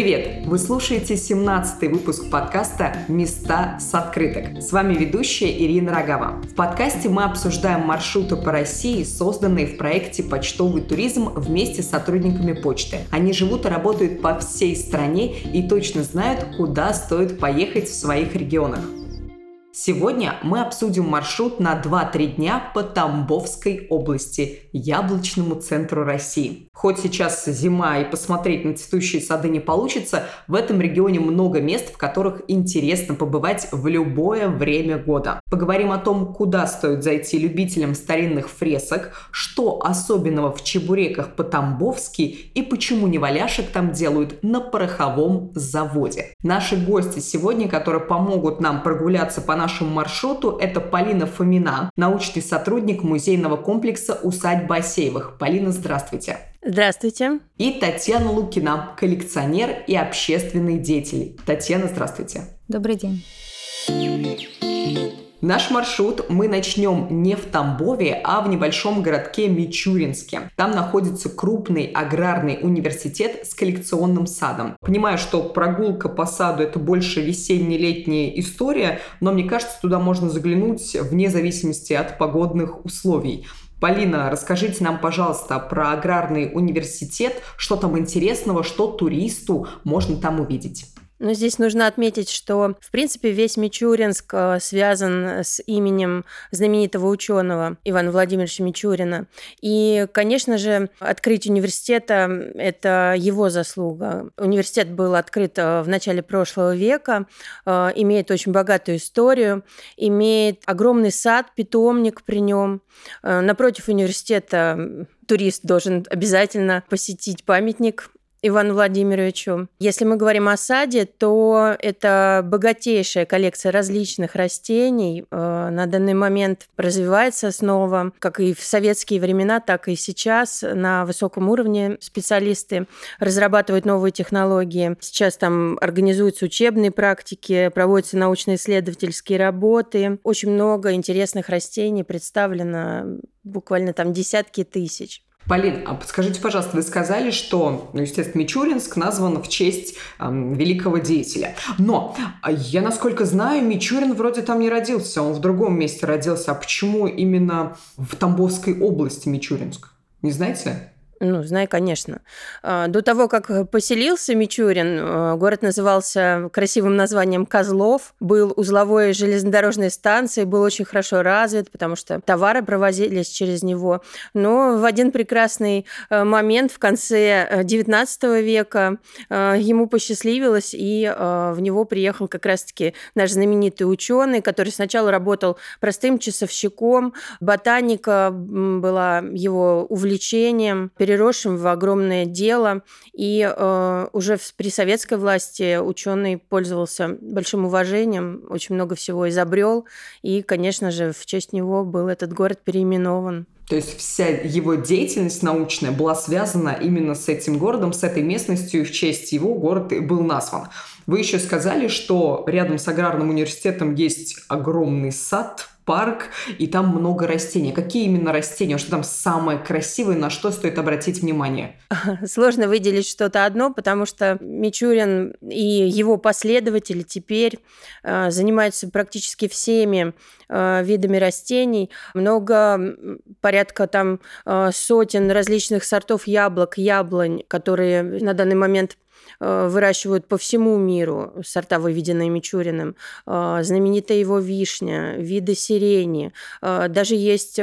Привет! Вы слушаете 17-й выпуск подкаста «Места с открыток». С вами ведущая Ирина Рогава. В подкасте мы обсуждаем маршруты по России, созданные в проекте «Почтовый туризм» вместе с сотрудниками почты. Они живут и работают по всей стране и точно знают, куда стоит поехать в своих регионах. Сегодня мы обсудим маршрут на 2-3 дня по Тамбовской области, яблочному центру России. Хоть сейчас зима и посмотреть на цветущие сады не получится, в этом регионе много мест, в которых интересно побывать в любое время года. Поговорим о том, куда стоит зайти любителям старинных фресок, что особенного в чебуреках по-тамбовски и почему неваляшек там делают на пороховом заводе. Наши гости сегодня, которые помогут нам прогуляться по нашему маршруту, это Полина Фомина, научный сотрудник музейного комплекса «Усадьба Асеевых». Полина, здравствуйте. Здравствуйте. И Татьяна Лукина, коллекционер и общественный деятель. Татьяна, здравствуйте. Добрый день. Наш маршрут мы начнем не в Тамбове, а в небольшом городке Мичуринске. Там находится крупный аграрный университет с коллекционным садом. Понимаю, что прогулка по саду это больше весенне-летняя история, но мне кажется, туда можно заглянуть вне зависимости от погодных условий. Полина, расскажите нам, пожалуйста, про аграрный университет, что там интересного, что туристу можно там увидеть. Но здесь нужно отметить, что, в принципе, весь Мичуринск э, связан с именем знаменитого ученого Ивана Владимировича Мичурина. И, конечно же, открытие университета – это его заслуга. Университет был открыт э, в начале прошлого века, э, имеет очень богатую историю, имеет огромный сад, питомник при нем. Напротив университета турист должен обязательно посетить памятник Ивану Владимировичу. Если мы говорим о саде, то это богатейшая коллекция различных растений. Э, на данный момент развивается снова, как и в советские времена, так и сейчас на высоком уровне специалисты разрабатывают новые технологии. Сейчас там организуются учебные практики, проводятся научно-исследовательские работы. Очень много интересных растений представлено буквально там десятки тысяч. Полин, а подскажите, пожалуйста, вы сказали, что, ну, естественно, Мичуринск назван в честь эм, великого деятеля. Но а, я, насколько знаю, Мичурин вроде там не родился, он в другом месте родился. А почему именно в Тамбовской области Мичуринск? Не знаете? Ну, знаю, конечно. А, до того, как поселился Мичурин, а, город назывался красивым названием Козлов, был узловой железнодорожной станцией, был очень хорошо развит, потому что товары провозились через него. Но в один прекрасный а, момент в конце XIX века ему посчастливилось, и в него приехал как раз-таки наш знаменитый ученый, который сначала работал простым часовщиком, ботаника была его увлечением, переросшим в огромное дело. И э, уже при советской власти ученый пользовался большим уважением, очень много всего изобрел. И, конечно же, в честь него был этот город переименован. То есть вся его деятельность научная была связана именно с этим городом, с этой местностью, и в честь его город был назван. Вы еще сказали, что рядом с аграрным университетом есть огромный сад, парк, и там много растений. Какие именно растения? Что там самое красивое, на что стоит обратить внимание? Сложно выделить что-то одно, потому что Мичурин и его последователи теперь э, занимаются практически всеми э, видами растений. Много, порядка там э, сотен различных сортов яблок, яблонь, которые на данный момент выращивают по всему миру, сорта, выведенные Мичуриным. Э, знаменитая его вишня, виды сирени. Э, даже есть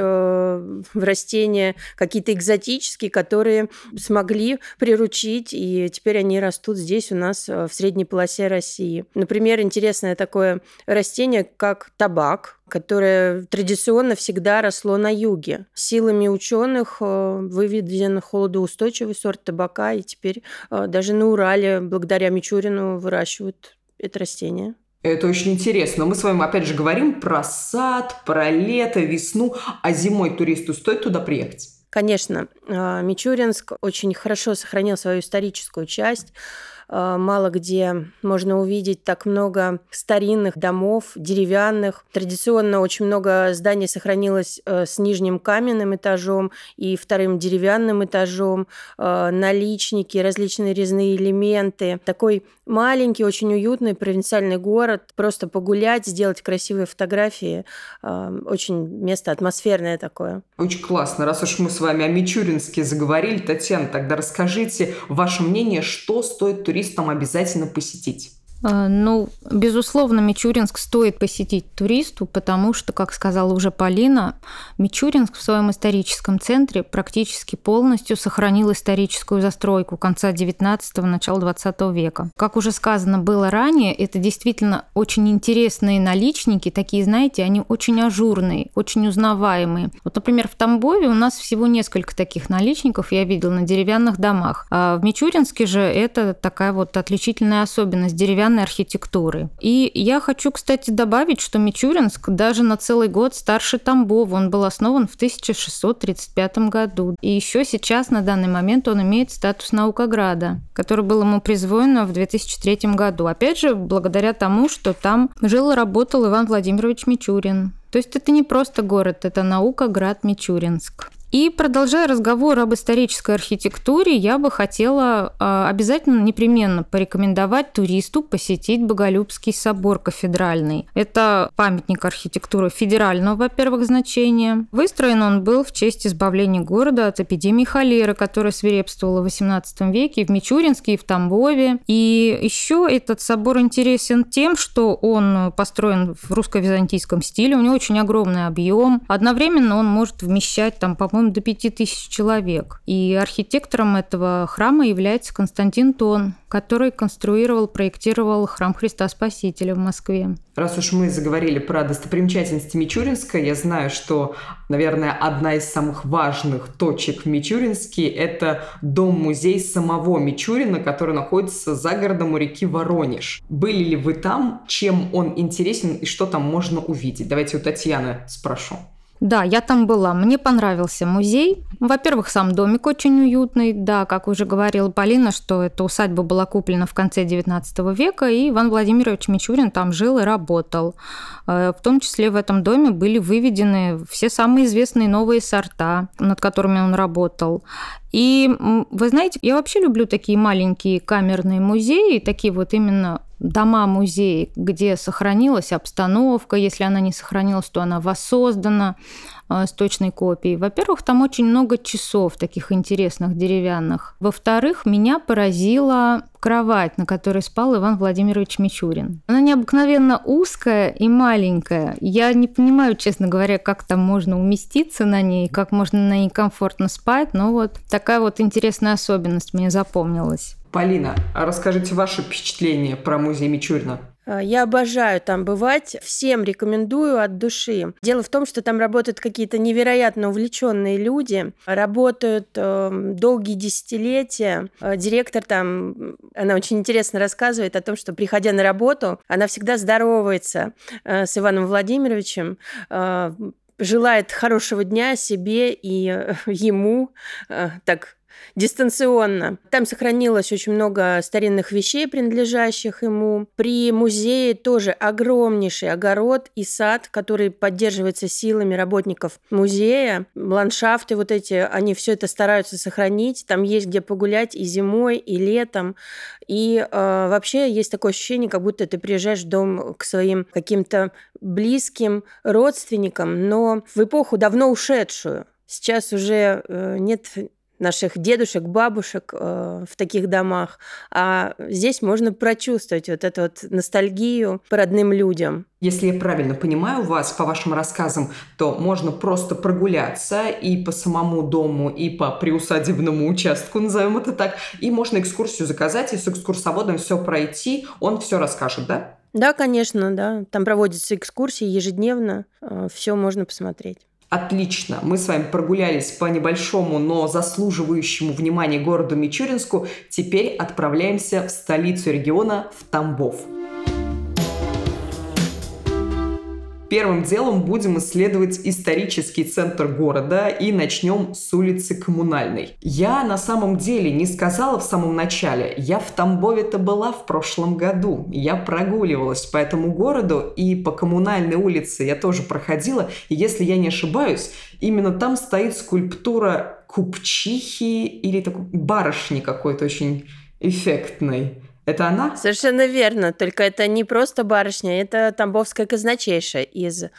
растения какие-то экзотические, которые смогли приручить, и теперь они растут здесь у нас в средней полосе России. Например, интересное такое растение, как табак, которое традиционно всегда росло на юге. Силами ученых э, выведен холодоустойчивый сорт табака, и теперь э, даже на Урале, благодаря Мичурину, выращивают это растение. Это очень интересно. Мы с вами опять же говорим про сад, про лето, весну, а зимой туристу стоит туда приехать? Конечно, э, Мичуринск очень хорошо сохранил свою историческую часть. Э, мало где можно увидеть так много старинных домов, деревянных. Традиционно очень много зданий сохранилось э, с нижним каменным этажом и вторым деревянным этажом, наличники, различные резные элементы. Такой маленький, очень уютный провинциальный город. Просто погулять, сделать красивые фотографии. Очень место атмосферное такое. Очень классно. Раз уж мы с вами о Мичуринске заговорили, Татьяна, тогда расскажите ваше мнение, что стоит туристам обязательно посетить. А, ну, безусловно, Мичуринск стоит посетить туристу, потому что, как сказала уже Полина, Мичуринск в своем историческом центре практически полностью сохранил историческую застройку конца 19-го, начала 20 века. Как уже сказано было ранее, это действительно очень интересные наличники, такие, знаете, они очень ажурные, очень узнаваемые. Вот, например, в Тамбове у нас всего несколько таких наличников я видела на деревянных домах. А в Мичуринске же это такая вот отличительная особенность деревянных деревянной архитектуры. И я хочу, кстати, добавить, что Мичуринск даже на целый год старше Тамбова. Он был основан в 1635 году. И еще сейчас, на данный момент, он имеет статус наукограда, который был ему призвоен в 2003 году. Опять же, благодаря тому, что там жил и работал Иван Владимирович Мичурин. То есть это не просто город, это наука град Мичуринск. И продолжая разговор об исторической архитектуре, я бы хотела а, обязательно непременно порекомендовать туристу посетить Боголюбский собор кафедральный. Это памятник архитектуры федерального, во-первых, значения. Выстроен он был в честь избавления города от эпидемии холеры, которая свирепствовала в XVIII веке в Мичуринске и в Тамбове. И еще этот собор интересен тем, что он построен в русско-византийском стиле, у него очень огромный объем. Одновременно он может вмещать там, по по-моему, до 5000 человек. И архитектором этого храма является Константин Тон, который конструировал, проектировал храм Христа Спасителя в Москве. Раз уж мы заговорили про достопримечательности Мичуринска, я знаю, что, наверное, одна из самых важных точек в Мичуринске – это дом-музей самого Мичурина, который находится за городом у реки Воронеж. Были ли вы там? Чем он интересен и что там можно увидеть? Давайте у Татьяны спрошу. Да, я там была. Мне понравился музей. Во-первых, сам домик очень уютный. Да, как уже говорила Полина, что эта усадьба была куплена в конце XIX века, и Иван Владимирович Мичурин там жил и работал. Э, в том числе в этом доме были выведены все самые известные новые сорта, над которыми он работал. И вы знаете, я вообще люблю такие маленькие камерные музеи, такие вот именно дома-музеи, где сохранилась обстановка, если она не сохранилась, то она воссоздана э, с точной копией. Во-первых, там очень много часов таких интересных деревянных. Во-вторых, меня поразила кровать, на которой спал Иван Владимирович Мичурин. Она необыкновенно узкая и маленькая. Я не понимаю, честно говоря, как там можно уместиться на ней, как можно на ней комфортно спать, но вот такая вот интересная особенность мне запомнилась. Полина, а расскажите ваши впечатления про музей Мичурина. А, я обожаю там бывать, всем рекомендую от души. Дело в том, что там работают какие-то невероятно увлеченные люди, работают э, долгие десятилетия. Э, директор там, она очень интересно рассказывает о том, что приходя на работу, она всегда здоровается э, с Иваном Владимировичем, э, желает хорошего дня себе и э, ему, э, так дистанционно. Там сохранилось очень много старинных вещей, принадлежащих ему. При музее тоже огромнейший огород и сад, который поддерживается силами работников музея. Ландшафты вот эти, они все это стараются сохранить. Там есть где погулять и зимой, и летом. И э, вообще есть такое ощущение, как будто ты приезжаешь в дом к своим каким-то близким родственникам, но в эпоху давно ушедшую. Сейчас уже э, нет наших дедушек, бабушек э, в таких домах. А здесь можно прочувствовать вот эту вот ностальгию по родным людям. Если я правильно понимаю вас, по вашим рассказам, то можно просто прогуляться и по самому дому, и по приусадебному участку, назовем это так, и можно экскурсию заказать, и с экскурсоводом все пройти, он все расскажет, да? Да, конечно, да. Там проводятся экскурсии ежедневно, э, все можно посмотреть. Отлично. Мы с вами прогулялись по небольшому, но заслуживающему внимания городу Мичуринску. Теперь отправляемся в столицу региона, в Тамбов. Первым делом будем исследовать исторический центр города и начнем с улицы Коммунальной. Я на самом деле не сказала в самом начале, я в Тамбове-то была в прошлом году. Я прогуливалась по этому городу и по Коммунальной улице я тоже проходила. И если я не ошибаюсь, именно там стоит скульптура купчихи или такой барышни какой-то очень эффектной. Это она? Совершенно верно. Только это не просто барышня, это тамбовская казначейша из э,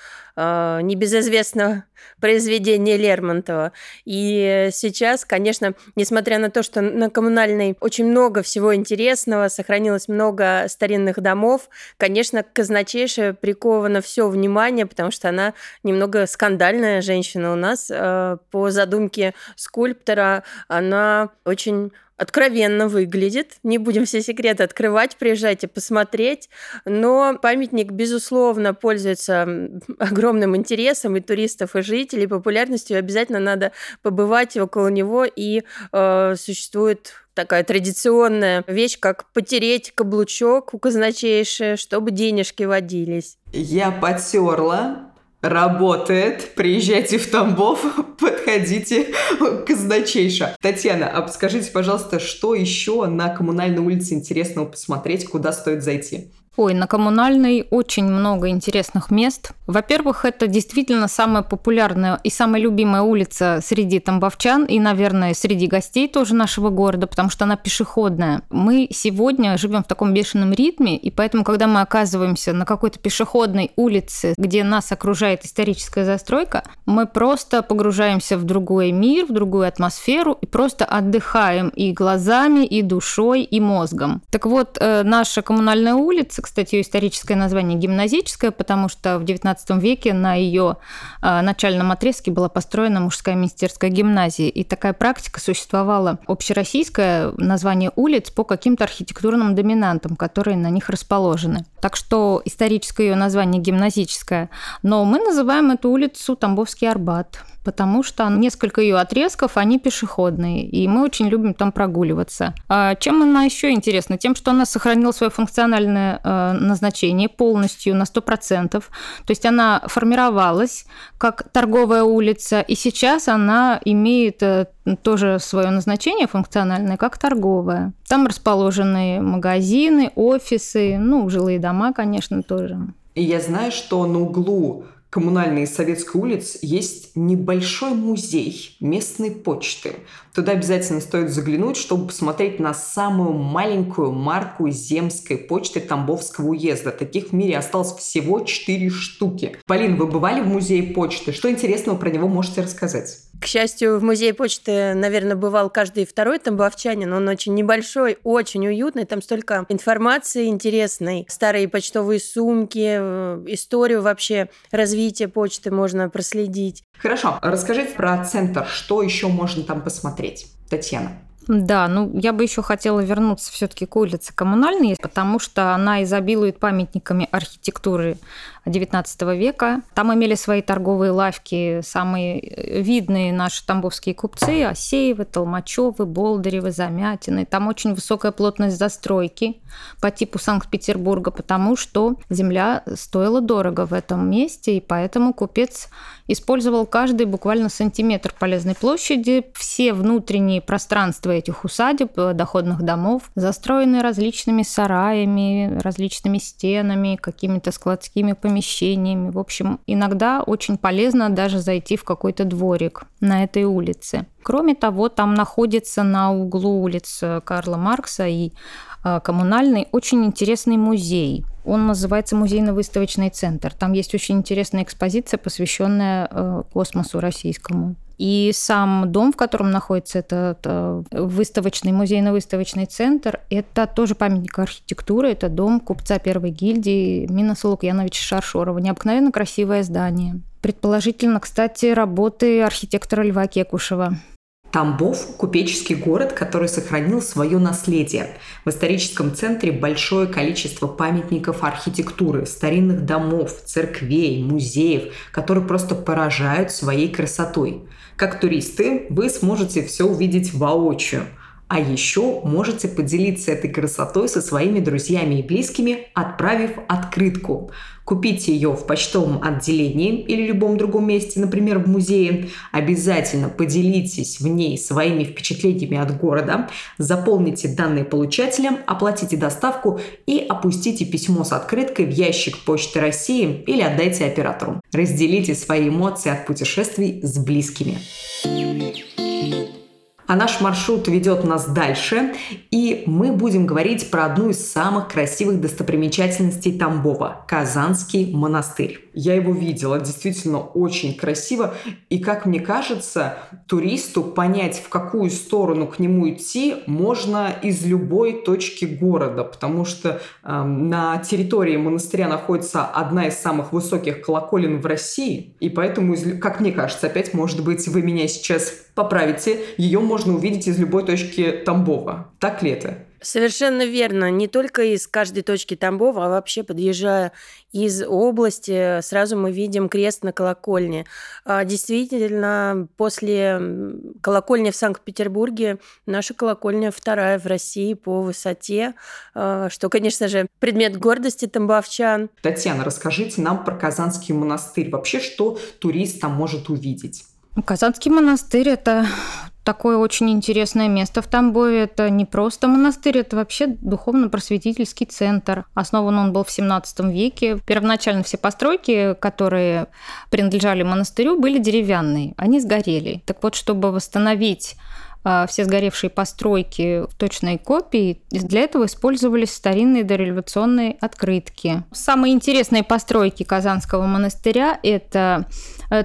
небезызвестного произведения Лермонтова. И сейчас, конечно, несмотря на то, что на коммунальной очень много всего интересного, сохранилось много старинных домов, конечно, казначейша приковано все внимание, потому что она немного скандальная женщина у нас. Э, по задумке скульптора она очень откровенно выглядит. Не будем все секреты открывать, приезжайте посмотреть. Но памятник, безусловно, пользуется огромным интересом и туристов, и жителей, популярностью. Обязательно надо побывать около него. И э, существует такая традиционная вещь, как потереть каблучок у казначейши, чтобы денежки водились. Я потерла, работает. Приезжайте в Тамбов, подходите к казначейша. Татьяна, а скажите, пожалуйста, что еще на коммунальной улице интересного посмотреть, куда стоит зайти? Ой, на коммунальной очень много интересных мест. Во-первых, это действительно самая популярная и самая любимая улица среди тамбовчан и, наверное, среди гостей тоже нашего города, потому что она пешеходная. Мы сегодня живем в таком бешеном ритме, и поэтому, когда мы оказываемся на какой-то пешеходной улице, где нас окружает историческая застройка, мы просто погружаемся в другой мир, в другую атмосферу и просто отдыхаем и глазами, и душой, и мозгом. Так вот, э, наша коммунальная улица, кстати, ее историческое название гимназическое, потому что в XIX веке на ее а, начальном отрезке была построена мужская министерская гимназия. И такая практика существовала общероссийское название улиц по каким-то архитектурным доминантам, которые на них расположены. Так что историческое ее название гимназическое. Но мы называем эту улицу Тамбовский Арбат потому что несколько ее отрезков, они пешеходные, и мы очень любим там прогуливаться. А чем она еще интересна? Тем, что она сохранила свое функциональное э, назначение полностью на 100%. То есть она формировалась как торговая улица, и сейчас она имеет э, тоже свое назначение функциональное, как торговая. Там расположены магазины, офисы, ну, жилые дома, конечно, тоже. И я знаю, что на углу коммунальной советской улиц есть небольшой музей местной почты. Туда обязательно стоит заглянуть, чтобы посмотреть на самую маленькую марку земской почты Тамбовского уезда. Таких в мире осталось всего 4 штуки. Полин, вы бывали в музее почты? Что интересного про него можете рассказать? К счастью, в музее почты, наверное, бывал каждый второй тамбовчанин. Он очень небольшой, очень уютный. Там столько информации интересной. Старые почтовые сумки, э, историю вообще развития почты можно проследить. Хорошо. Расскажите про центр. Что еще можно там посмотреть? Татьяна. Да, ну я бы еще хотела вернуться все-таки к улице Коммунальной, потому что она изобилует памятниками архитектуры XIX века. Там имели свои торговые лавки самые э, видные наши тамбовские купцы – Осеевы, Толмачевы, Болдыревы, Замятины. Там очень высокая плотность застройки по типу Санкт-Петербурга, потому что земля стоила дорого в этом месте, и поэтому купец использовал каждый буквально сантиметр полезной площади. Все внутренние пространства этих усадеб, э, доходных домов застроены различными сараями, различными стенами, какими-то складскими помещениями помещениями. В общем, иногда очень полезно даже зайти в какой-то дворик на этой улице. Кроме того, там находится на углу улиц Карла Маркса и а, коммунальный очень интересный музей. Он называется музейно-выставочный центр. Там есть очень интересная экспозиция, посвященная э, космосу российскому. И сам дом, в котором находится этот э, выставочный, музейно-выставочный центр, это тоже памятник архитектуры. Это дом купца первой гильдии Минаса Лукьяновича Шаршорова. Необыкновенно красивое здание. Предположительно, кстати, работы архитектора Льва Кекушева. Тамбов – купеческий город, который сохранил свое наследие. В историческом центре большое количество памятников архитектуры, старинных домов, церквей, музеев, которые просто поражают своей красотой. Как туристы вы сможете все увидеть воочию. А еще можете поделиться этой красотой со своими друзьями и близкими, отправив открытку. Купите ее в почтовом отделении или любом другом месте, например, в музее. Обязательно поделитесь в ней своими впечатлениями от города, заполните данные получателям, оплатите доставку и опустите письмо с открыткой в ящик Почты России или отдайте оператору. Разделите свои эмоции от путешествий с близкими. А наш маршрут ведет нас дальше, и мы будем говорить про одну из самых красивых достопримечательностей Тамбова – Казанский монастырь. Я его видела, действительно очень красиво, и, как мне кажется, туристу понять, в какую сторону к нему идти, можно из любой точки города, потому что э, на территории монастыря находится одна из самых высоких колоколен в России, и поэтому, как мне кажется, опять, может быть, вы меня сейчас поправите, ее можно увидеть из любой точки Тамбова. Так ли это? Совершенно верно. Не только из каждой точки Тамбова, а вообще подъезжая из области, сразу мы видим крест на колокольне. А, действительно, после колокольни в Санкт-Петербурге наша колокольня вторая в России по высоте, а, что, конечно же, предмет гордости тамбовчан. Татьяна, расскажите нам про Казанский монастырь. Вообще, что турист там может увидеть? Казанский монастырь – это такое очень интересное место в Тамбове. Это не просто монастырь, это вообще духовно-просветительский центр. Основан он был в 17 веке. Первоначально все постройки, которые принадлежали монастырю, были деревянные. Они сгорели. Так вот, чтобы восстановить а, все сгоревшие постройки в точной копии. Для этого использовались старинные дореволюционные открытки. Самые интересные постройки Казанского монастыря – это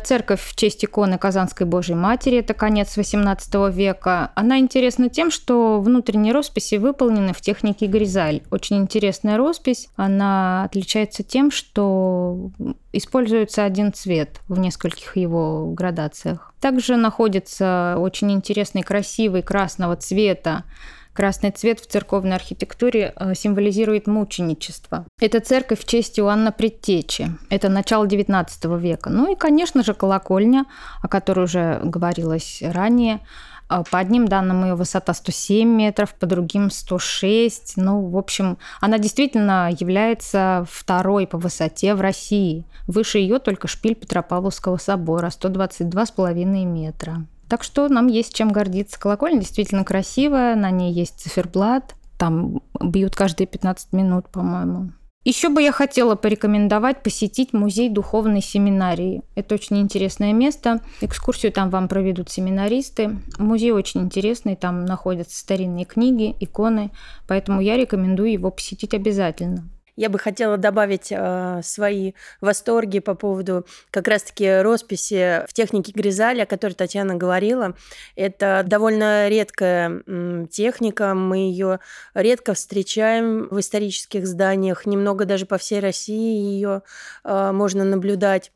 церковь в честь иконы Казанской Божьей Матери, это конец XVIII века. Она интересна тем, что внутренние росписи выполнены в технике гризаль. Очень интересная роспись. Она отличается тем, что используется один цвет в нескольких его градациях. Также находится очень интересный, красивый красного цвета Красный цвет в церковной архитектуре э, символизирует мученичество. Это церковь в честь Иоанна Предтечи. Это начало XIX века. Ну и, конечно же, колокольня, о которой уже говорилось ранее. А, по одним данным ее высота 107 метров, по другим 106. Ну, в общем, она действительно является второй по высоте в России. Выше ее только шпиль Петропавловского собора, 122,5 метра. Так что нам есть чем гордиться. Колокольня действительно красивая, на ней есть циферблат, там бьют каждые 15 минут, по-моему. Еще бы я хотела порекомендовать посетить музей духовной семинарии. Это очень интересное место. Экскурсию там вам проведут семинаристы. Музей очень интересный, там находятся старинные книги, иконы, поэтому я рекомендую его посетить обязательно. Я бы хотела добавить э, свои восторги по поводу как раз-таки росписи в технике Гризали, о которой Татьяна говорила. Это довольно редкая м, техника, мы ее редко встречаем в исторических зданиях, немного даже по всей России ее э, можно наблюдать.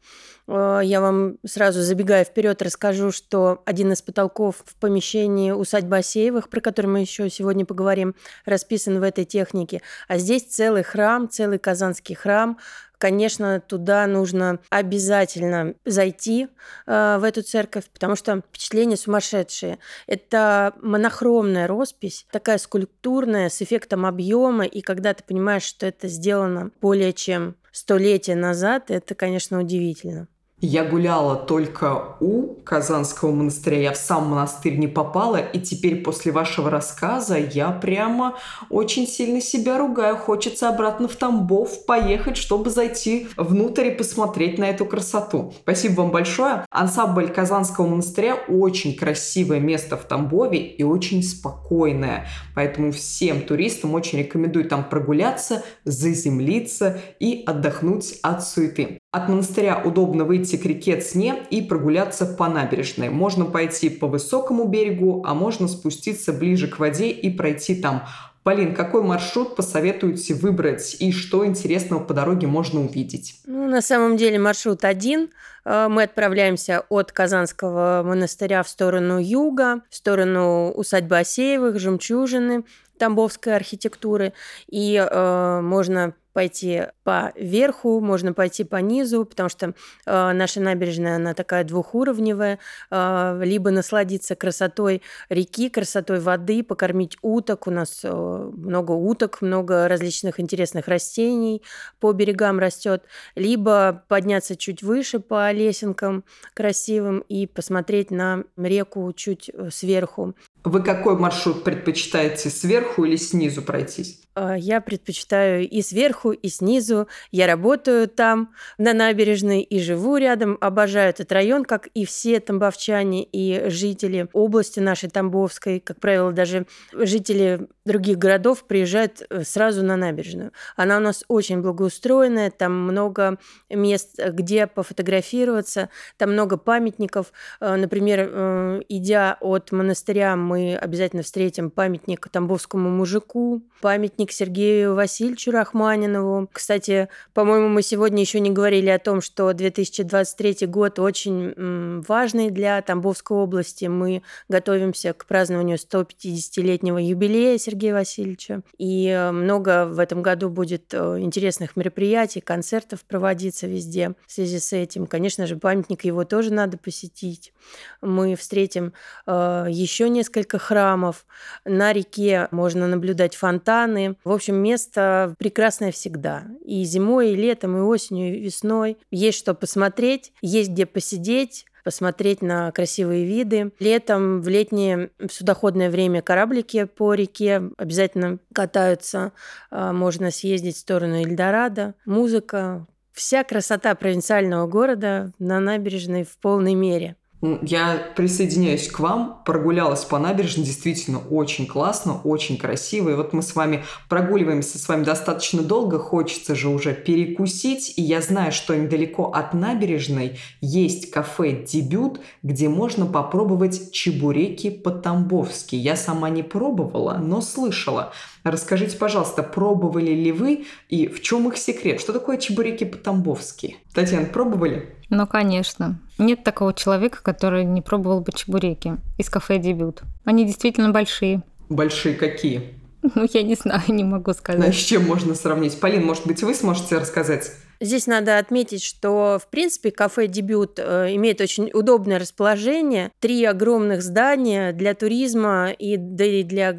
Э, я вам сразу забегая вперед расскажу, что один из потолков в помещении усадьбы Асеевых, про который мы еще сегодня поговорим, расписан в этой технике. А здесь целый храм, целый казанский храм, Конечно, туда нужно обязательно зайти э, в эту церковь, потому что впечатления сумасшедшие. Это монохромная роспись, такая скульптурная, с эффектом объема, и когда ты понимаешь, что это сделано более чем столетия назад, это, конечно, удивительно. Я гуляла только у Казанского монастыря, я в сам монастырь не попала, и теперь после вашего рассказа я прямо очень сильно себя ругаю. Хочется обратно в Тамбов поехать, чтобы зайти внутрь и посмотреть на эту красоту. Спасибо вам большое. Ансамбль Казанского монастыря очень красивое место в Тамбове и очень спокойное. Поэтому всем туристам очень рекомендую там прогуляться, заземлиться и отдохнуть от суеты. От монастыря удобно выйти к реке Цне и прогуляться по набережной. Можно пойти по высокому берегу, а можно спуститься ближе к воде и пройти там. Полин, какой маршрут посоветуете выбрать и что интересного по дороге можно увидеть? Ну, на самом деле маршрут один. Э, мы отправляемся от Казанского монастыря в сторону юга, в сторону усадьбы Осеевых, Жемчужины, Тамбовской архитектуры, и э, можно пойти по верху, можно пойти по низу, потому что э, наша набережная, она такая двухуровневая, э, либо насладиться красотой реки, красотой воды, покормить уток. У нас э, много уток, много различных интересных растений по берегам растет, либо подняться чуть выше по лесенкам красивым и посмотреть на реку чуть э, сверху. Вы какой маршрут предпочитаете, сверху или снизу пройтись? А, я предпочитаю и сверху, и снизу. Я работаю там, на набережной, и живу рядом. Обожаю этот район, как и все тамбовчане и жители области нашей Тамбовской. Как правило, даже жители других городов приезжают э, сразу на набережную. Она у нас очень благоустроенная, там много мест, где пофотографироваться, там много памятников. Э, например, э, идя от монастыря, мы обязательно встретим памятник Тамбовскому мужику, памятник Сергею Васильевичу Рахманинову. Кстати, по-моему, мы сегодня еще не говорили о том, что 2023 год очень важный для Тамбовской области. Мы готовимся к празднованию 150-летнего юбилея Сергея Васильевича. И э, много в этом году будет э, интересных мероприятий, концертов проводиться везде в связи с этим. Конечно же, памятник его тоже надо посетить. Мы встретим э, еще несколько храмов. На реке можно наблюдать фонтаны, в общем, место прекрасное всегда. И зимой, и летом, и осенью, и весной. Есть что посмотреть, есть где посидеть посмотреть на красивые виды. Летом, в летнее судоходное время кораблики по реке обязательно катаются. А, можно съездить в сторону Эльдорадо. Музыка. Вся красота провинциального города на набережной в полной мере. Я присоединяюсь к вам, прогулялась по набережной, действительно очень классно, очень красиво. И вот мы с вами прогуливаемся с вами достаточно долго, хочется же уже перекусить. И я знаю, что недалеко от набережной есть кафе «Дебют», где можно попробовать чебуреки по-тамбовски. Я сама не пробовала, но слышала. Расскажите, пожалуйста, пробовали ли вы и в чем их секрет? Что такое чебуреки по-тамбовски? Татьяна, пробовали? Ну, конечно. Нет такого человека, который не пробовал бы чебуреки из кафе «Дебют». Они действительно большие. Большие какие? Ну, я не знаю, не могу сказать. А с чем можно сравнить? Полин, может быть, вы сможете рассказать? Здесь надо отметить, что, в принципе, кафе «Дебют» э, имеет очень удобное расположение. Три огромных здания для туризма и для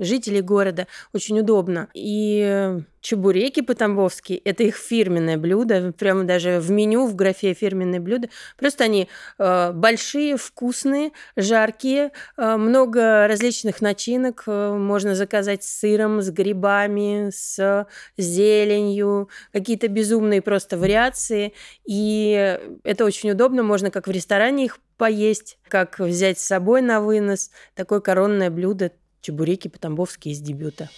жителей города очень удобно. И чебуреки по-тамбовски – это их фирменное блюдо, прямо даже в меню в графе «фирменное блюдо». Просто они э, большие, вкусные, жаркие, э, много различных начинок. Э, можно заказать с сыром, с грибами, с зеленью, какие-то безумные просто вариации. И это очень удобно, можно как в ресторане их поесть, как взять с собой на вынос. Такое коронное блюдо – чебуреки по-тамбовски из дебюта.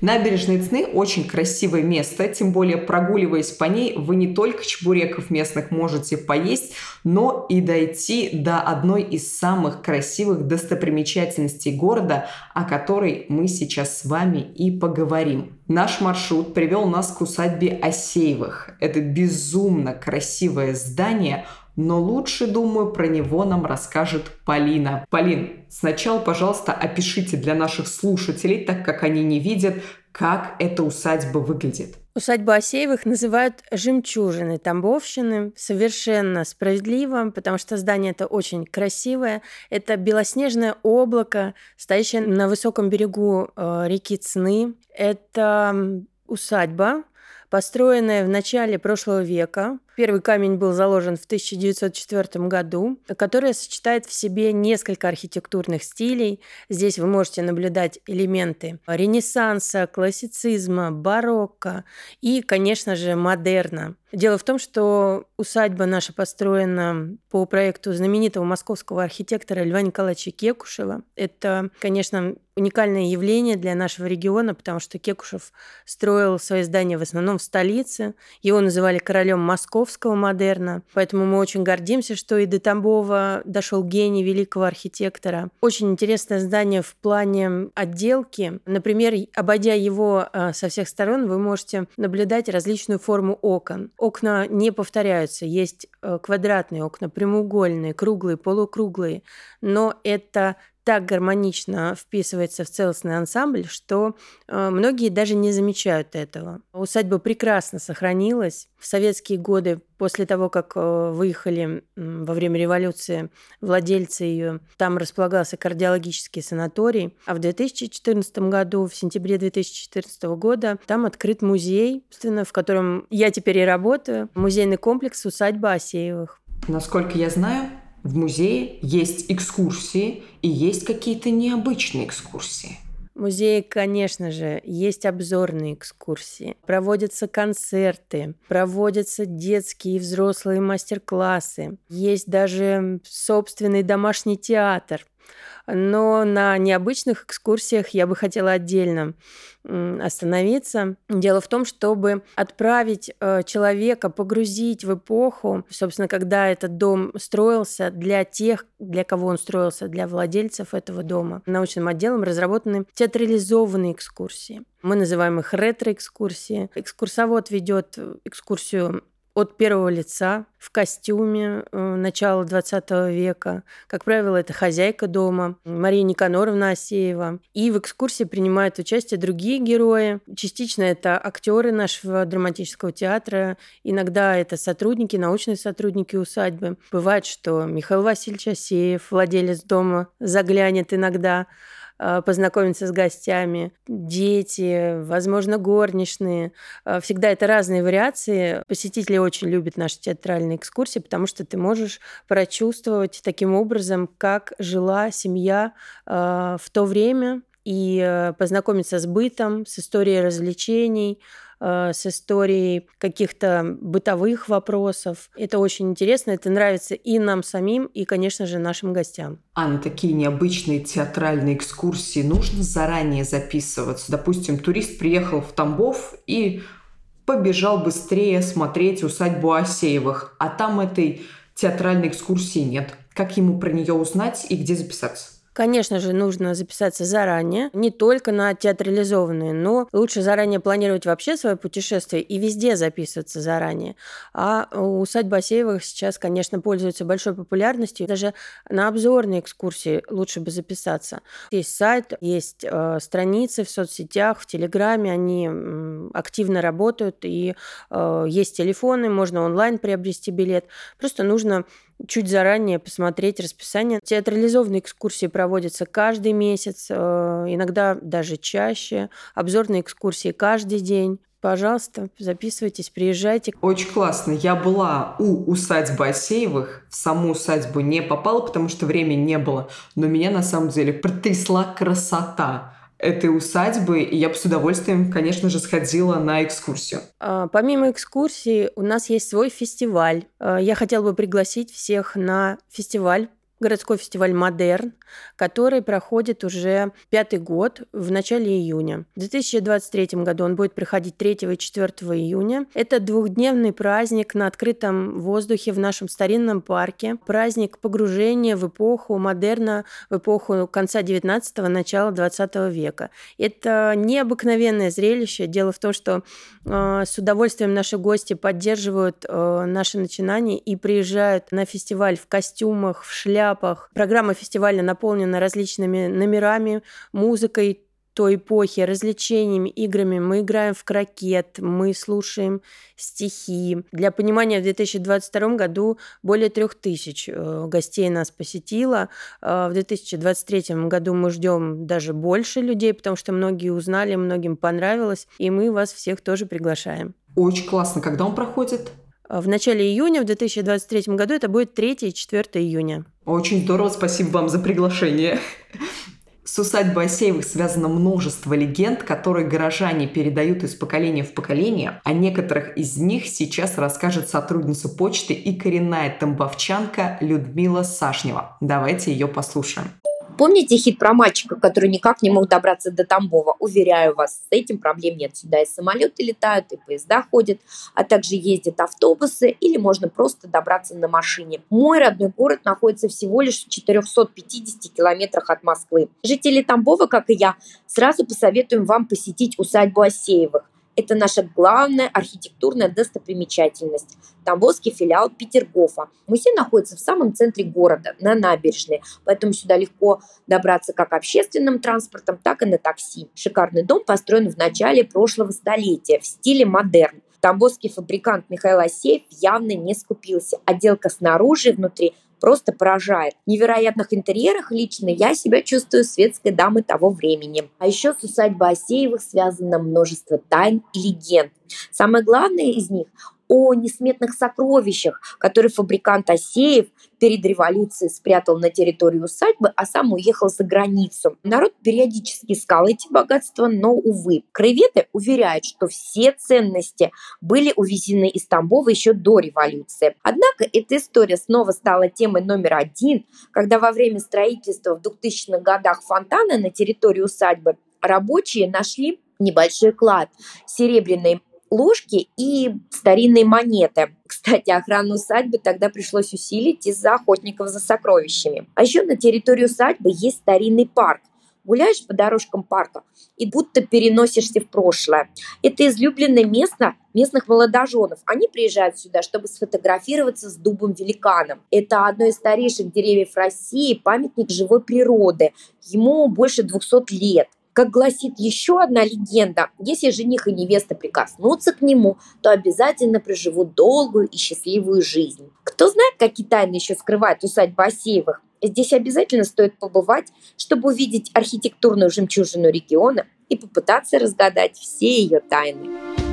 Набережные Цны очень красивое место, тем более прогуливаясь по ней, вы не только чебуреков местных можете поесть, но и дойти до одной из самых красивых достопримечательностей города, о которой мы сейчас с вами и поговорим. Наш маршрут привел нас к усадьбе Осеевых. Это безумно красивое здание, но лучше, думаю, про него нам расскажет Полина. Полин, сначала, пожалуйста, опишите для наших слушателей, так как они не видят, как эта усадьба выглядит. Усадьбу Осеевых называют «жемчужиной Тамбовщины». Совершенно справедливо, потому что здание это очень красивое. Это белоснежное облако, стоящее на высоком берегу э, реки Цны. Это усадьба, построенная в начале прошлого века. Первый камень был заложен в 1904 году, которая сочетает в себе несколько архитектурных стилей. Здесь вы можете наблюдать элементы ренессанса, классицизма, барокко и, конечно же, модерна. Дело в том, что усадьба наша построена по проекту знаменитого московского архитектора Льва Николаевича Кекушева. Это, конечно, уникальное явление для нашего региона, потому что Кекушев строил свои здания в основном в столице. Его называли королем московского модерна. Поэтому мы очень гордимся, что и до Тамбова дошел гений великого архитектора. Очень интересное здание в плане отделки. Например, обойдя его э, со всех сторон, вы можете наблюдать различную форму окон. Окна не повторяются. Есть э, квадратные окна, прямоугольные, круглые, полукруглые. Но это так гармонично вписывается в целостный ансамбль, что э, многие даже не замечают этого. Усадьба прекрасно сохранилась. В советские годы, после того, как э, выехали во время революции владельцы ее, там располагался кардиологический санаторий. А в 2014 году, в сентябре 2014 года, там открыт музей, собственно, в котором я теперь и работаю. Музейный комплекс «Усадьба Осеевых». Насколько я знаю, в музее есть экскурсии и есть какие-то необычные экскурсии. В музее, конечно же, есть обзорные экскурсии, проводятся концерты, проводятся детские и взрослые мастер-классы, есть даже собственный домашний театр но на необычных экскурсиях я бы хотела отдельно остановиться. Дело в том, чтобы отправить э, человека, погрузить в эпоху, собственно, когда этот дом строился, для тех, для кого он строился, для владельцев этого дома. Научным отделом разработаны театрализованные экскурсии. Мы называем их ретро-экскурсии. Экскурсовод ведет экскурсию от первого лица в костюме э, начала 20 века. Как правило, это хозяйка дома Мария Никаноровна Асеева. И в экскурсии принимают участие другие герои. Частично это актеры нашего драматического театра, иногда это сотрудники, научные сотрудники усадьбы. Бывает, что Михаил Васильевич Асеев, владелец дома, заглянет иногда познакомиться с гостями, дети, возможно, горничные. Э, всегда это разные вариации. Посетители очень любят наши театральные экскурсии, потому что ты можешь прочувствовать таким образом, как жила семья э, в то время, и познакомиться с бытом, с историей развлечений, Э, с историей каких-то бытовых вопросов. Это очень интересно, это нравится и нам самим, и, конечно же, нашим гостям. А на такие необычные театральные экскурсии нужно заранее записываться? Допустим, турист приехал в Тамбов и побежал быстрее смотреть усадьбу Асеевых, а там этой театральной экскурсии нет. Как ему про нее узнать и где записаться? Конечно же, нужно записаться заранее, не только на театрализованные, но лучше заранее планировать вообще свое путешествие и везде записываться заранее. А усадьба Асеевых сейчас, конечно, пользуется большой популярностью. Даже на обзорные экскурсии лучше бы записаться. Есть сайт, есть э, страницы в соцсетях, в Телеграме, они активно работают, и э, есть телефоны, можно онлайн приобрести билет. Просто нужно чуть заранее посмотреть расписание. Театрализованные экскурсии проводятся каждый месяц, э, иногда даже чаще. Обзорные экскурсии каждый день. Пожалуйста, записывайтесь, приезжайте. Очень классно. Я была у усадьбы Асеевых, в саму усадьбу не попала, потому что времени не было. Но меня на самом деле потрясла красота этой усадьбы, и я бы с удовольствием, конечно же, сходила на экскурсию. А, помимо экскурсии, у нас есть свой фестиваль. А, я хотела бы пригласить всех на фестиваль городской фестиваль «Модерн», который проходит уже пятый год в начале июня. В 2023 году он будет проходить 3 и 4 июня. Это двухдневный праздник на открытом воздухе в нашем старинном парке. Праздник погружения в эпоху модерна, в эпоху конца 19-го, начала 20 века. Это необыкновенное зрелище. Дело в том, что э, с удовольствием наши гости поддерживают э, наши начинания и приезжают на фестиваль в костюмах, в шляпах, шляпах. Программа фестиваля наполнена различными номерами, музыкой той эпохи, развлечениями, играми. Мы играем в крокет, мы слушаем стихи. Для понимания, в 2022 году более трех тысяч э, гостей нас посетило. Э, в 2023 году мы ждем даже больше людей, потому что многие узнали, многим понравилось, и мы вас всех тоже приглашаем. Очень классно. Когда он проходит? В начале июня в 2023 году это будет 3 и 4 июня. Очень здорово, спасибо вам за приглашение. С усадьбой Асеевых связано множество легенд, которые горожане передают из поколения в поколение. О некоторых из них сейчас расскажет сотрудница почты и коренная тамбовчанка Людмила Сашнева. Давайте ее послушаем. Помните хит про мальчика, который никак не мог добраться до Тамбова? Уверяю вас, с этим проблем нет. Сюда и самолеты летают, и поезда ходят, а также ездят автобусы, или можно просто добраться на машине. Мой родной город находится всего лишь в 450 километрах от Москвы. Жители Тамбова, как и я, сразу посоветуем вам посетить усадьбу Осеевых. Это наша главная архитектурная достопримечательность. Тамбовский филиал Петергофа. Музей находится в самом центре города, на набережной, поэтому сюда легко добраться как общественным транспортом, так и на такси. Шикарный дом построен в начале прошлого столетия в стиле модерн. Тамбовский фабрикант Михаил Асеев явно не скупился. Отделка снаружи и внутри просто поражает. В невероятных интерьерах лично я себя чувствую светской дамой того времени. А еще с усадьбой Асеевых связано множество тайн и легенд. Самое главное из них о несметных сокровищах, которые фабрикант Асеев перед революцией спрятал на территории усадьбы, а сам уехал за границу. Народ периодически искал эти богатства, но, увы. Краеведы уверяют, что все ценности были увезены из Тамбова еще до революции. Однако эта история снова стала темой номер один, когда во время строительства в 2000-х годах фонтана на территории усадьбы рабочие нашли небольшой клад серебряной ложки и старинные монеты. Кстати, охрану усадьбы тогда пришлось усилить из-за охотников за сокровищами. А еще на территории усадьбы есть старинный парк. Гуляешь по дорожкам парка и будто переносишься в прошлое. Это излюбленное место местных молодоженов. Они приезжают сюда, чтобы сфотографироваться с дубом-великаном. Это одно из старейших деревьев России, памятник живой природы. Ему больше 200 лет. Как гласит еще одна легенда, если жених и невеста прикоснутся к нему, то обязательно проживут долгую и счастливую жизнь. Кто знает, какие тайны еще скрывает усадьба Асеевых? Здесь обязательно стоит побывать, чтобы увидеть архитектурную жемчужину региона и попытаться разгадать все ее тайны.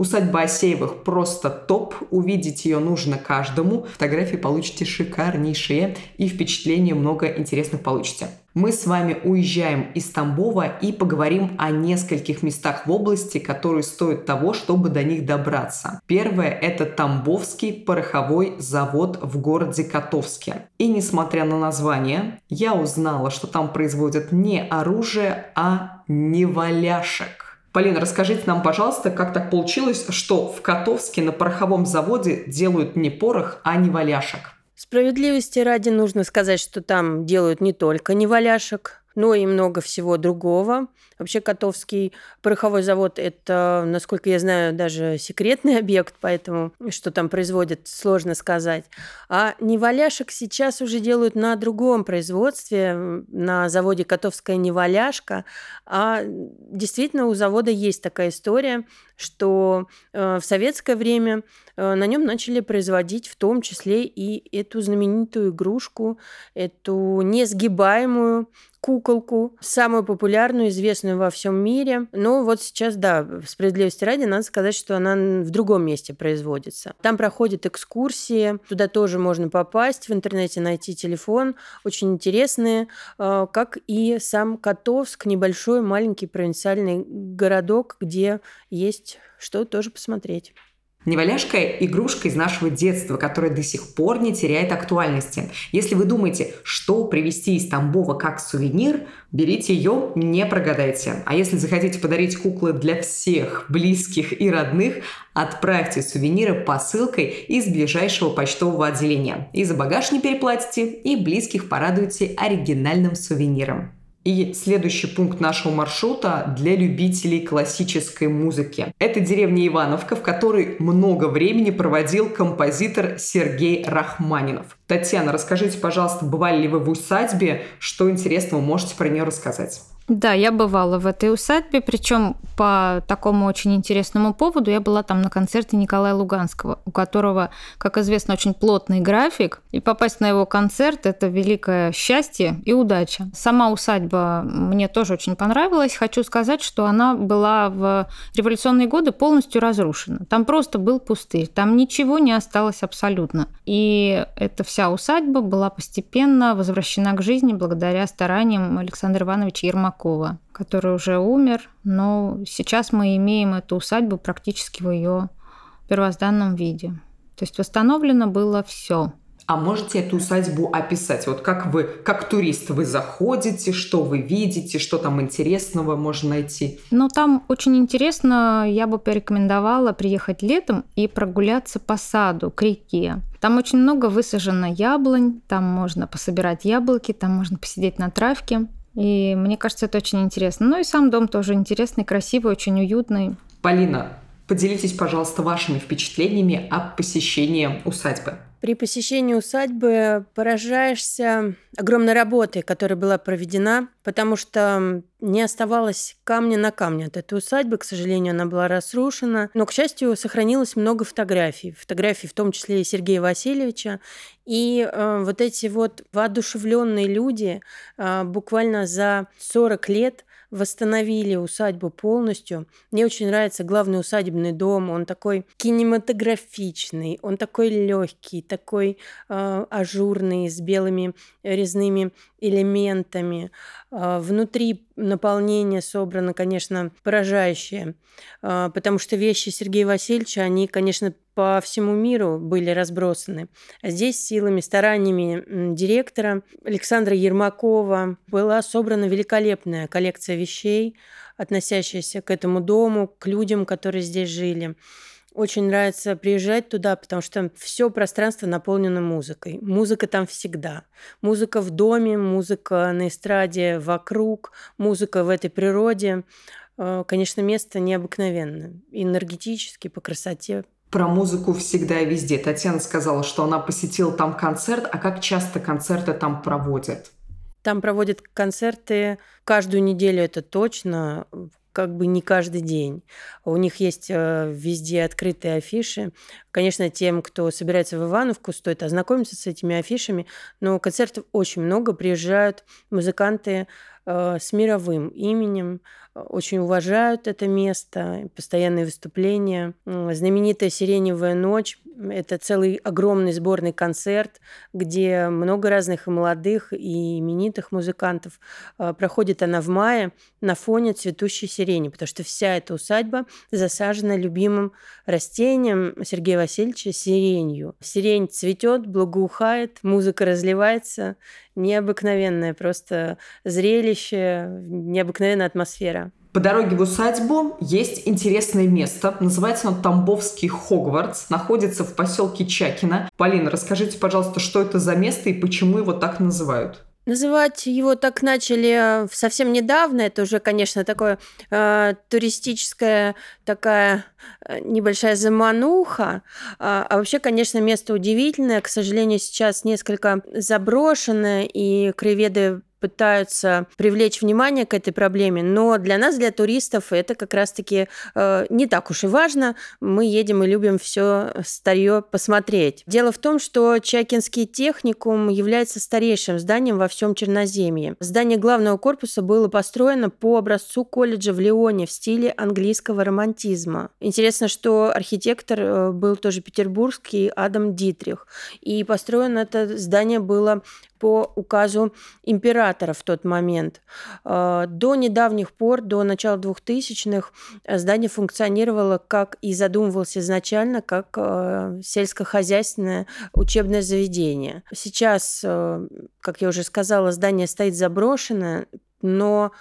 Усадьба Асеевых просто топ. Увидеть ее нужно каждому. Фотографии получите шикарнейшие и впечатления много интересных получите. Мы с вами уезжаем из Тамбова и поговорим о нескольких местах в области, которые стоят того, чтобы до них добраться. Первое – это Тамбовский пороховой завод в городе Котовске. И несмотря на название, я узнала, что там производят не оружие, а неваляшек. Полина, расскажите нам, пожалуйста, как так получилось, что в Котовске на пороховом заводе делают не порох, а не валяшек? Справедливости ради нужно сказать, что там делают не только неваляшек, но и много всего другого. Вообще Котовский пороховой завод – это, насколько я знаю, даже секретный объект, поэтому что там производят, сложно сказать. А неваляшек сейчас уже делают на другом производстве, на заводе Котовская неваляшка. А действительно у завода есть такая история, что э, в советское время э, на нем начали производить в том числе и эту знаменитую игрушку, эту несгибаемую куколку, самую популярную, известную во всем мире. Но вот сейчас, да, справедливости ради, надо сказать, что она в другом месте производится. Там проходят экскурсии, туда тоже можно попасть, в интернете найти телефон, очень интересные, э, как и сам Котовск, небольшой маленький провинциальный городок, где есть что тоже посмотреть. Неваляшка – игрушка из нашего детства, которая до сих пор не теряет актуальности. Если вы думаете, что привезти из Тамбова как сувенир, берите ее, не прогадайте. А если захотите подарить куклы для всех близких и родных, отправьте сувениры посылкой из ближайшего почтового отделения. И за багаж не переплатите, и близких порадуйте оригинальным сувениром. И следующий пункт нашего маршрута для любителей классической музыки. Это деревня Ивановка, в которой много времени проводил композитор Сергей Рахманинов. Татьяна, расскажите, пожалуйста, бывали ли вы в усадьбе? Что интересного можете про нее рассказать? Да, я бывала в этой усадьбе, причем по такому очень интересному поводу я была там на концерте Николая Луганского, у которого, как известно, очень плотный график, и попасть на его концерт – это великое счастье и удача. Сама усадьба мне тоже очень понравилась. Хочу сказать, что она была в революционные годы полностью разрушена. Там просто был пустырь, там ничего не осталось абсолютно. И эта вся усадьба была постепенно возвращена к жизни благодаря стараниям Александра Ивановича Ермакова Табакова, который уже умер, но сейчас мы имеем эту усадьбу практически в ее первозданном виде. То есть восстановлено было все. А можете эту усадьбу описать? Вот как вы, как турист, вы заходите, что вы видите, что там интересного можно найти? Ну, там очень интересно, я бы порекомендовала приехать летом и прогуляться по саду, к реке. Там очень много высажено яблонь, там можно пособирать яблоки, там можно посидеть на травке. И мне кажется, это очень интересно. Ну и сам дом тоже интересный, красивый, очень уютный. Полина, поделитесь, пожалуйста, вашими впечатлениями о посещении усадьбы. При посещении усадьбы поражаешься огромной работой, которая была проведена, потому что не оставалось камня на камне от этой усадьбы. К сожалению, она была разрушена. Но, к счастью, сохранилось много фотографий. Фотографий в том числе и Сергея Васильевича. И э, вот эти вот воодушевленные люди э, буквально за 40 лет восстановили усадьбу полностью. Мне очень нравится главный усадебный дом. Он такой кинематографичный, он такой легкий, такой э, ажурный, с белыми резными элементами. Э, внутри наполнение собрано, конечно, поражающее, э, потому что вещи Сергея Васильевича, они, конечно, по всему миру были разбросаны. А здесь силами, стараниями директора Александра Ермакова была собрана великолепная коллекция вещей, относящаяся к этому дому, к людям, которые здесь жили. Очень нравится приезжать туда, потому что все пространство наполнено музыкой. Музыка там всегда. Музыка в доме, музыка на эстраде вокруг, музыка в этой природе. Э, конечно, место необыкновенное. Энергетически, по красоте, про музыку всегда и везде. Татьяна сказала, что она посетила там концерт, а как часто концерты там проводят? Там проводят концерты каждую неделю, это точно, как бы не каждый день. У них есть э, везде открытые афиши. Конечно, тем, кто собирается в Ивановку, стоит ознакомиться с этими афишами, но концертов очень много, приезжают музыканты Э, с мировым именем, очень уважают это место, постоянные выступления. Знаменитая «Сиреневая ночь» — это целый огромный сборный концерт, где много разных и молодых, и именитых музыкантов. Э, проходит она в мае на фоне цветущей сирени, потому что вся эта усадьба засажена любимым растением Сергея Васильевича — сиренью. Сирень цветет, благоухает, музыка разливается, необыкновенное просто зрелище, необыкновенная атмосфера. По дороге в усадьбу есть интересное место. Называется оно Тамбовский Хогвартс. Находится в поселке Чакина. Полина, расскажите, пожалуйста, что это за место и почему его так называют? Называть его так начали совсем недавно. Это уже, конечно, такое э, туристическая такая э, небольшая замануха. А, а вообще, конечно, место удивительное. К сожалению, сейчас несколько заброшенное, и краеведы пытаются привлечь внимание к этой проблеме, но для нас, для туристов, это как раз-таки э, не так уж и важно. Мы едем и любим все старье посмотреть. Дело в том, что Чакинский техникум является старейшим зданием во всем Черноземье. Здание главного корпуса было построено по образцу колледжа в Лионе в стиле английского романтизма. Интересно, что архитектор э, был тоже петербургский Адам Дитрих. И построено это здание было по указу императора в тот момент. А, до недавних пор, до начала 2000-х, здание функционировало, как и задумывалось изначально, как а, сельскохозяйственное учебное заведение. Сейчас, а, как я уже сказала, здание стоит заброшенное, но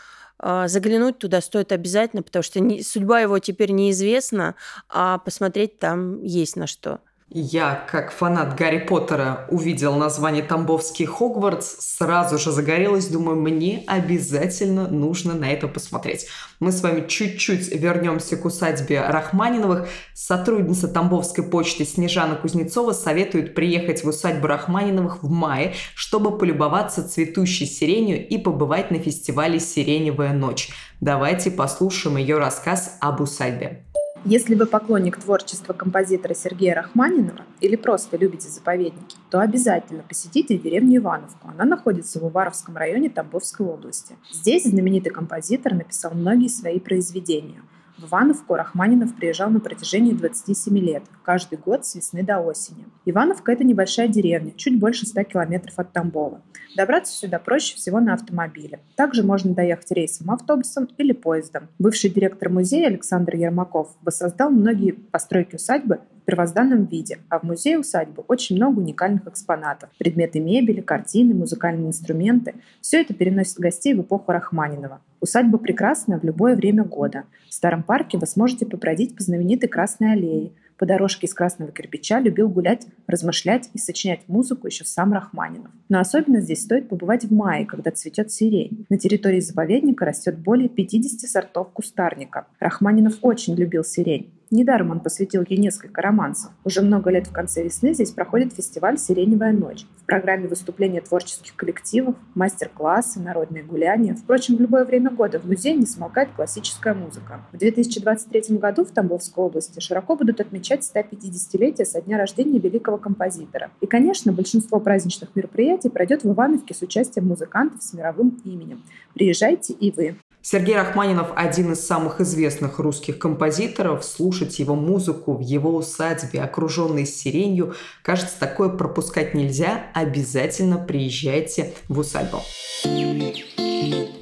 заглянуть туда стоит обязательно, потому что судьба его теперь неизвестна, а посмотреть там есть на что. Я, как фанат Гарри Поттера, увидел название Тамбовский Хогвартс, сразу же загорелась, думаю, мне обязательно нужно на это посмотреть. Мы с вами чуть-чуть вернемся к усадьбе Рахманиновых. Сотрудница Тамбовской почты Снежана Кузнецова советует приехать в усадьбу Рахманиновых в мае, чтобы полюбоваться цветущей сиренью и побывать на фестивале «Сиреневая ночь». Давайте послушаем ее рассказ об усадьбе. Если вы поклонник творчества композитора Сергея Рахманинова или просто любите заповедники, то обязательно посетите деревню Ивановку. Она находится в Уваровском районе Тамбовской области. Здесь знаменитый композитор написал многие свои произведения – в Ивановку Рахманинов приезжал на протяжении 27 лет, каждый год с весны до осени. Ивановка – это небольшая деревня, чуть больше 100 километров от Тамбова. Добраться сюда проще всего на автомобиле. Также можно доехать рейсом, автобусом или поездом. Бывший директор музея Александр Ермаков воссоздал многие постройки усадьбы первозданном виде, а в музее усадьбы очень много уникальных экспонатов. Предметы мебели, картины, музыкальные инструменты – все это переносит гостей в эпоху Рахманинова. Усадьба прекрасна в любое время года. В старом парке вы сможете побродить по знаменитой Красной аллее, По дорожке из красного кирпича любил гулять, размышлять и сочинять музыку еще сам Рахманинов. Но особенно здесь стоит побывать в мае, когда цветет сирень. На территории заповедника растет более 50 сортов кустарника. Рахманинов очень любил сирень. Недаром он посвятил ей несколько романсов. Уже много лет в конце весны здесь проходит фестиваль «Сиреневая ночь». В программе выступления творческих коллективов, мастер-классы, народные гуляния. Впрочем, в любое время года в музее не смолкает классическая музыка. В 2023 году в Тамбовской области широко будут отмечать 150-летие со дня рождения великого композитора. И, конечно, большинство праздничных мероприятий пройдет в Ивановке с участием музыкантов с мировым именем. Приезжайте и вы. Сергей Рахманинов – один из самых известных русских композиторов. Слушать его музыку в его усадьбе, окруженной сиренью, кажется, такое пропускать нельзя. Обязательно приезжайте в усадьбу.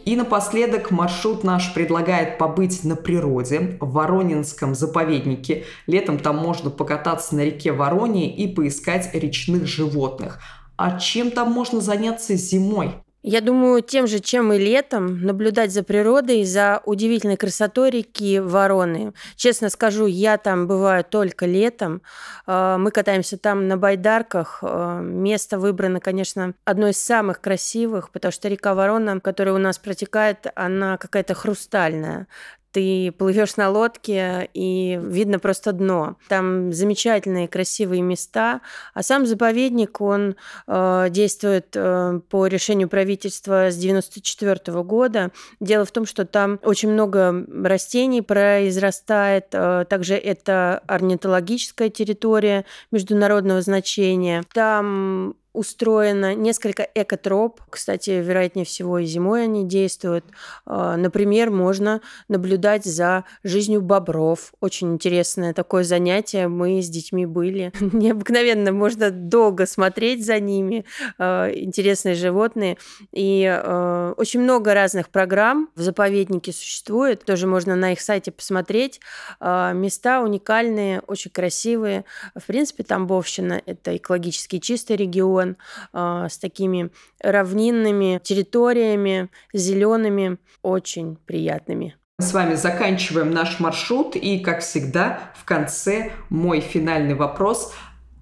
И напоследок маршрут наш предлагает побыть на природе в Воронинском заповеднике. Летом там можно покататься на реке Вороне и поискать речных животных. А чем там можно заняться зимой? Я думаю, тем же, чем и летом, наблюдать за природой, за удивительной красотой реки Вороны. Честно скажу, я там бываю только летом. А, мы катаемся там на байдарках. А, место выбрано, конечно, одно из самых красивых, потому что река Ворона, которая у нас протекает, она какая-то хрустальная ты плывешь на лодке, и видно просто дно. Там замечательные красивые места, а сам заповедник, он э, действует э, по решению правительства с 94 года. Дело в том, что там очень много растений произрастает, э, также это орнитологическая территория международного значения. Там устроено несколько экотроп. Кстати, вероятнее всего и зимой они действуют. А, например, можно наблюдать за жизнью бобров. Очень интересное такое занятие. Мы с детьми были. Необыкновенно. Можно долго смотреть за ними. А, интересные животные. И а, очень много разных программ в заповеднике существует. Тоже можно на их сайте посмотреть. Места уникальные, очень красивые. В принципе, Тамбовщина – это экологически чистый регион регион а, с такими равнинными территориями, зелеными, очень приятными. С вами заканчиваем наш маршрут и, как всегда, в конце мой финальный вопрос.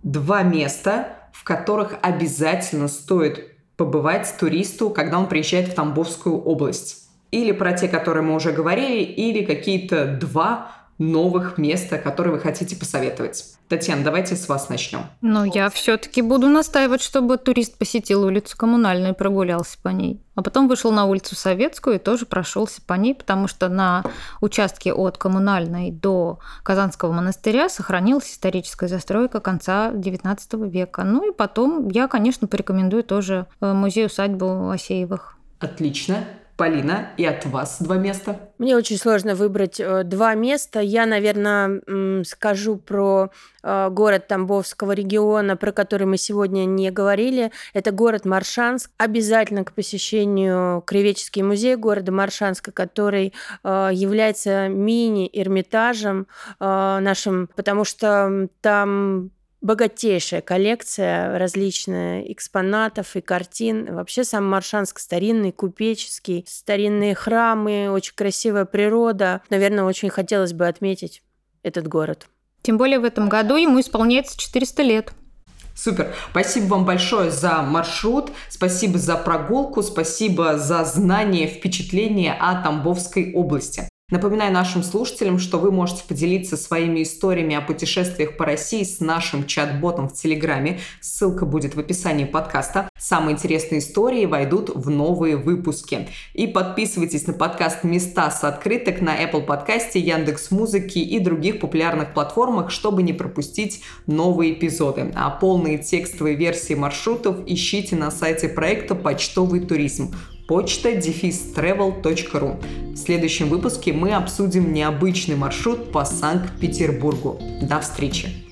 Два места, в которых обязательно стоит побывать туристу, когда он приезжает в Тамбовскую область. Или про те, которые мы уже говорили, или какие-то два новых места, которые вы хотите посоветовать. Татьяна, давайте с вас начнем. Ну, я все-таки буду настаивать, чтобы турист посетил улицу Коммунальную и прогулялся по ней. А потом вышел на улицу Советскую и тоже прошелся по ней, потому что на участке от Коммунальной до Казанского монастыря сохранилась историческая застройка конца XIX века. Ну и потом я, конечно, порекомендую тоже э, музей-усадьбу Осеевых. Отлично. Полина, и от вас два места. Мне очень сложно выбрать э, два места. Я, наверное, скажу про э, город Тамбовского региона, про который мы сегодня не говорили. Это город Маршанск. Обязательно к посещению Кривеческий музей города Маршанска, который э, является мини-эрмитажем нашим, потому что там богатейшая коллекция различных экспонатов и картин. Вообще сам Маршанск старинный, купеческий, старинные храмы, очень красивая природа. Наверное, очень хотелось бы отметить этот город. Тем более в этом году ему исполняется 400 лет. Супер. Спасибо вам большое за маршрут, спасибо за прогулку, спасибо за знание, впечатление о Тамбовской области. Напоминаю нашим слушателям, что вы можете поделиться своими историями о путешествиях по России с нашим чат-ботом в Телеграме. Ссылка будет в описании подкаста. Самые интересные истории войдут в новые выпуски. И подписывайтесь на подкаст «Места с открыток» на Apple подкасте, Яндекс Музыки и других популярных платформах, чтобы не пропустить новые эпизоды. А полные текстовые версии маршрутов ищите на сайте проекта «Почтовый туризм» почта defistravel.ru. В следующем выпуске мы обсудим необычный маршрут по Санкт-Петербургу. До встречи!